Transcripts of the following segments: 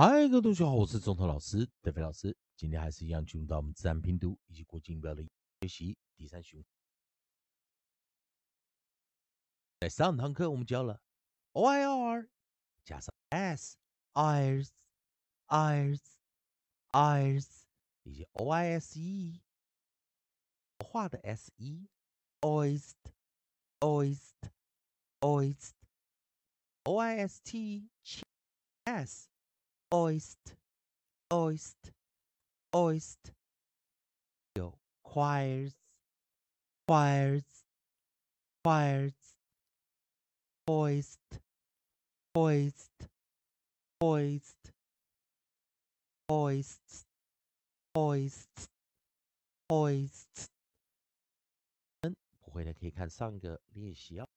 嗨，各位同学好，我是中头老师德飞老师。今天还是一样进入到我们自然拼读以及国际音标的学习第三循环。在上堂课我们教了 o i r 加上 s，eyes，eyes，eyes，以及 o i s e 画的 s e，oyster，oyster，oyster，o i s t s。oyster, oyster, oyster. Yo, choirs, choirs, choirs. Hoist, hoist, hoist, hoist, hoist, hoist. 嗯，不会的可以看上个练习哦。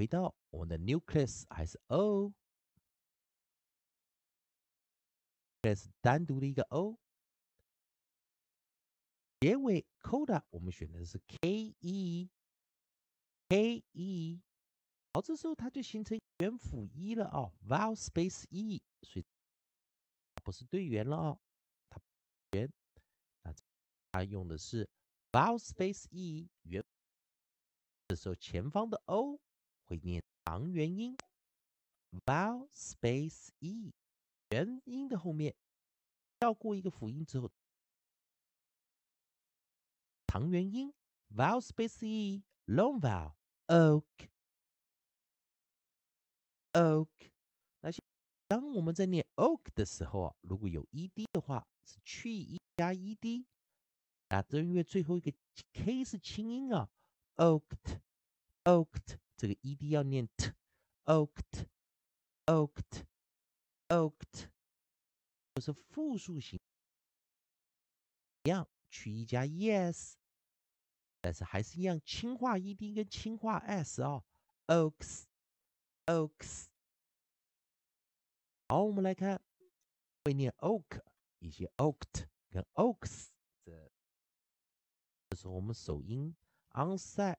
回到我们的 nucleus 还是 o，这是单独的一个 o，结尾 coda 我们选的是 k e k e，好，这时候它就形成元辅一了哦，vowel space e，所以不是对元了哦，它元，那它用的是 vowel space e 元，这时候前方的 o。会念长元音，vowel space e，元音的后面跳过一个辅音之后，长元音 vowel space e，long vowel oak，oak。那些当我们在念 oak 的时候啊，如果有 ed 的话，是去 e 加 ed，啊，这因为最后一个 k 是清音啊，oaked，oaked。这个 ed 要念 t，oaked，oaked，oaked，就是复数型，一样去 e 加 es，但是还是一样轻化 ed 跟轻化 s 啊，oaks，oaks。好，我们来看会念 oak 以及 oaked 跟 oaks，这这是我们首音 onside。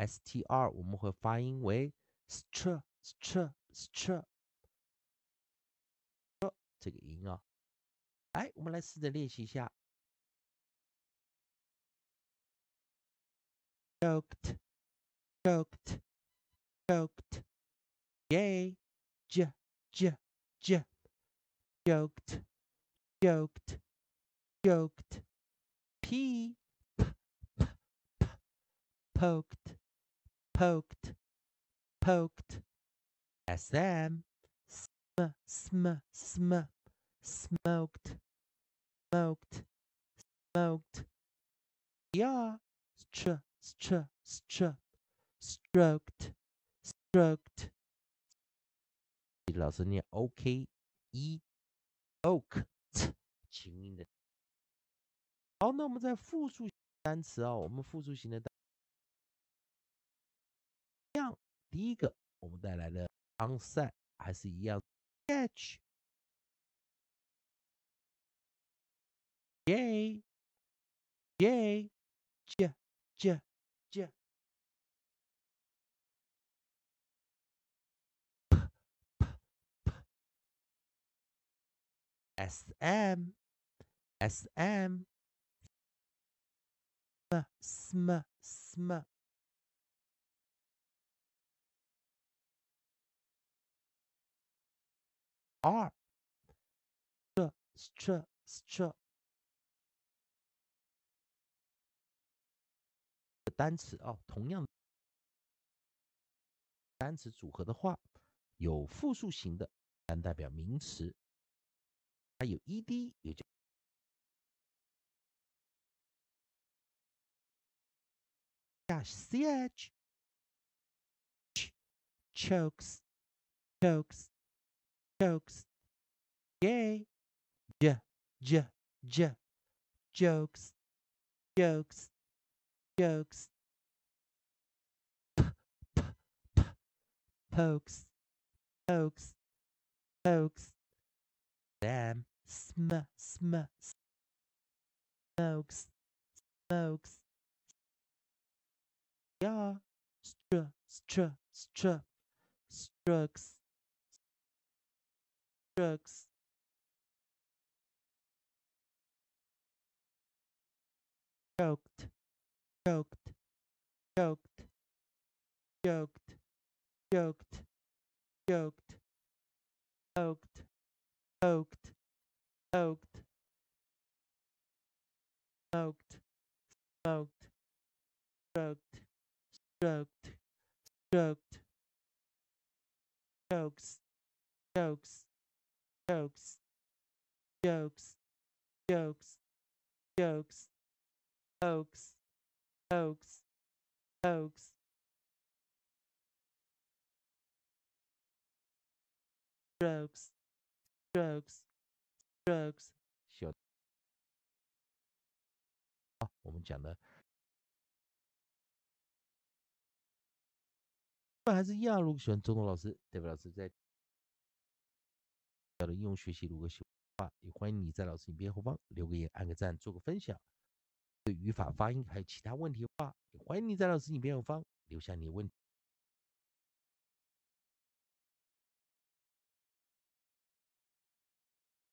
str 我们会发音为 str str str，这个音啊，来，我们来试着练习一下。choked choked choked yay j j j choked choked choked p p p p poked poked, poked. SM, sm, sm, sm, smoked, smoked, smoked. Yeah, str, str, str, stroked, stroked. 老师念 OK 一 oak 轻音的。好，那我们在复数单词啊，我们复数型的单。 第一个，我们带来的 onside 还是一样，catch。J J J J J S M S M S M S M 二这这这。单词哦同样单词组合的话有复数型的单代表名词。还有 ed 也就下 c h chokes chokes chokes yay. J j j jokes. Jokes. Jokes. P p p pokes. Pokes. Pokes. Them. Sm sm smokes. Smokes. Yeah str str str. Strokes strokes choked choked choked choked choked choked poked poked poked smoked smoked stroked stroked stroked jokes jokes jokes jokes jokes jokes pokes pokes pokes strokes strokes strokes 小好，我们讲的还是一样，如果喜欢周东老师、代表老师在 的应用学习，如果喜欢，也欢迎你在老师影片后方留个言、按个赞、做个分享。对语法、发音还有其他问题的话，也欢迎你在老师影片后方留下你的问题。